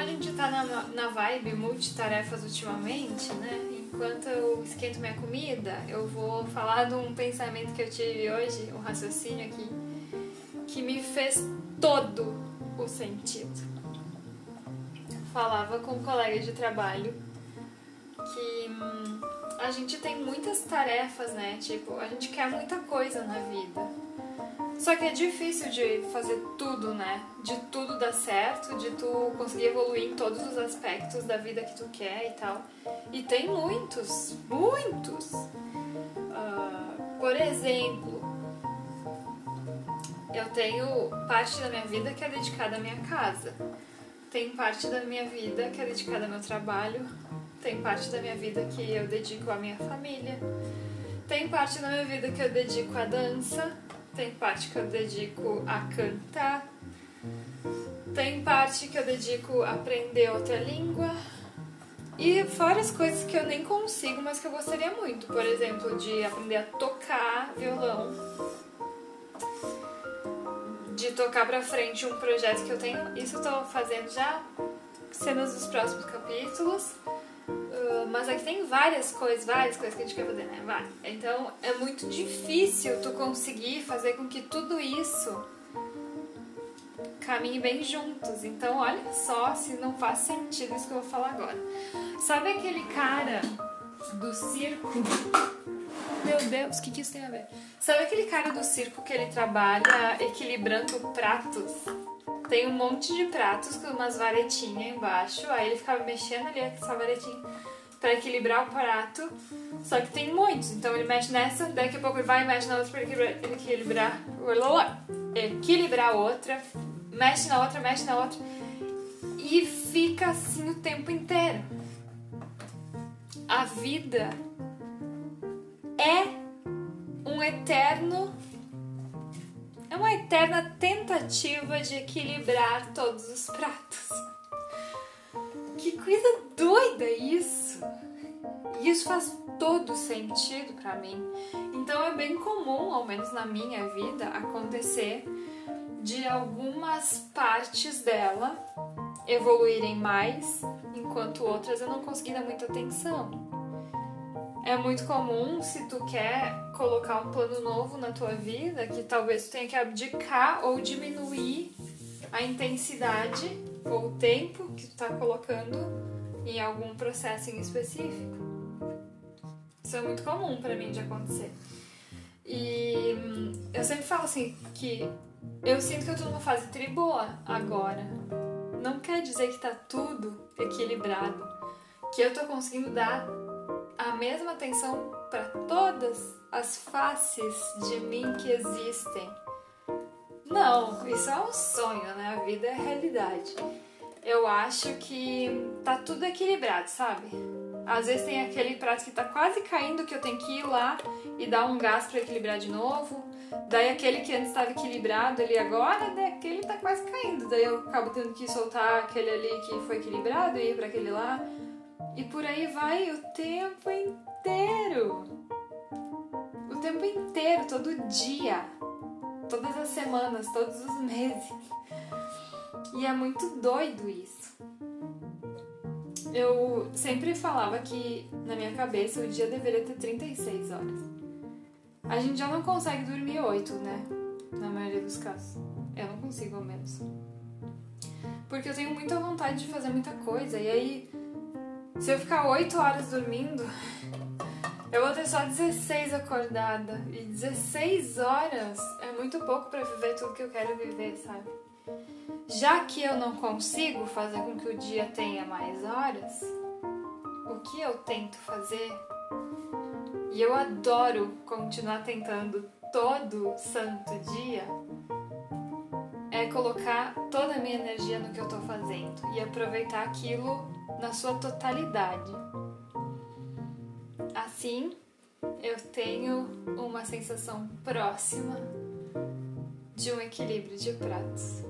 a gente tá na, na vibe multitarefas ultimamente, né? Enquanto eu esquento minha comida, eu vou falar de um pensamento que eu tive hoje, um raciocínio aqui, que me fez todo o sentido. Falava com um colega de trabalho que hum, a gente tem muitas tarefas, né? Tipo, a gente quer muita coisa na vida. Só que é difícil de fazer tudo, né? De tudo dar certo, de tu conseguir evoluir em todos os aspectos da vida que tu quer e tal. E tem muitos, muitos. Uh, por exemplo, eu tenho parte da minha vida que é dedicada à minha casa. Tem parte da minha vida que é dedicada ao meu trabalho. Tem parte da minha vida que eu dedico à minha família. Tem parte da minha vida que eu dedico à dança tem parte que eu dedico a cantar, tem parte que eu dedico a aprender outra língua. E fora as coisas que eu nem consigo, mas que eu gostaria muito. Por exemplo, de aprender a tocar violão. De tocar pra frente um projeto que eu tenho. Isso eu tô fazendo já. Cenas dos próximos capítulos. Mas aqui tem várias coisas, várias coisas que a gente quer fazer, né? Vai. Então é muito difícil tu conseguir fazer com que tudo isso caminhe bem juntos. Então olha só se não faz sentido isso que eu vou falar agora. Sabe aquele cara do circo? Meu Deus, o que, que isso tem a ver? Sabe aquele cara do circo que ele trabalha equilibrando pratos? tem um monte de pratos com umas varetinhas embaixo. Aí ele ficava mexendo ali essa varetinha para equilibrar o prato. Só que tem muitos, então ele mexe nessa, daqui a pouco ele vai e mexe na outra para equilibrar, equilibrar, equilibrar a outra, mexe na outra, mexe na outra e fica assim o tempo inteiro. A vida é um eterno é uma eterna tentativa de equilibrar todos os pratos. Que coisa doida isso! E isso faz todo sentido para mim. Então é bem comum, ao menos na minha vida, acontecer de algumas partes dela evoluírem mais, enquanto outras eu não consegui dar muita atenção. É muito comum se tu quer colocar um plano novo na tua vida, que talvez tu tenha que abdicar ou diminuir a intensidade ou o tempo que tu tá colocando em algum processo em específico. Isso é muito comum para mim de acontecer. E hum, eu sempre falo assim que eu sinto que eu numa fase triboa agora. Não quer dizer que tá tudo equilibrado, que eu tô conseguindo dar a mesma atenção para todas as faces de mim que existem. Não, isso é um sonho, né? A vida é realidade. Eu acho que tá tudo equilibrado, sabe? Às vezes tem aquele prato que tá quase caindo que eu tenho que ir lá e dar um gás para equilibrar de novo. Daí aquele que antes estava equilibrado ali agora, né, aquele tá quase caindo. Daí eu acabo tendo que soltar aquele ali que foi equilibrado e ir para aquele lá. E por aí vai o tempo inteiro. O tempo inteiro, todo dia. Todas as semanas, todos os meses. E é muito doido isso. Eu sempre falava que na minha cabeça o dia deveria ter 36 horas. A gente já não consegue dormir 8, né? Na maioria dos casos. Eu não consigo ao menos. Porque eu tenho muita vontade de fazer muita coisa e aí se eu ficar 8 horas dormindo, eu vou ter só 16 acordada. E 16 horas é muito pouco para viver tudo que eu quero viver, sabe? Já que eu não consigo fazer com que o dia tenha mais horas, o que eu tento fazer? E eu adoro continuar tentando todo santo dia é colocar toda a minha energia no que eu tô fazendo e aproveitar aquilo na sua totalidade. Assim, eu tenho uma sensação próxima de um equilíbrio de pratos.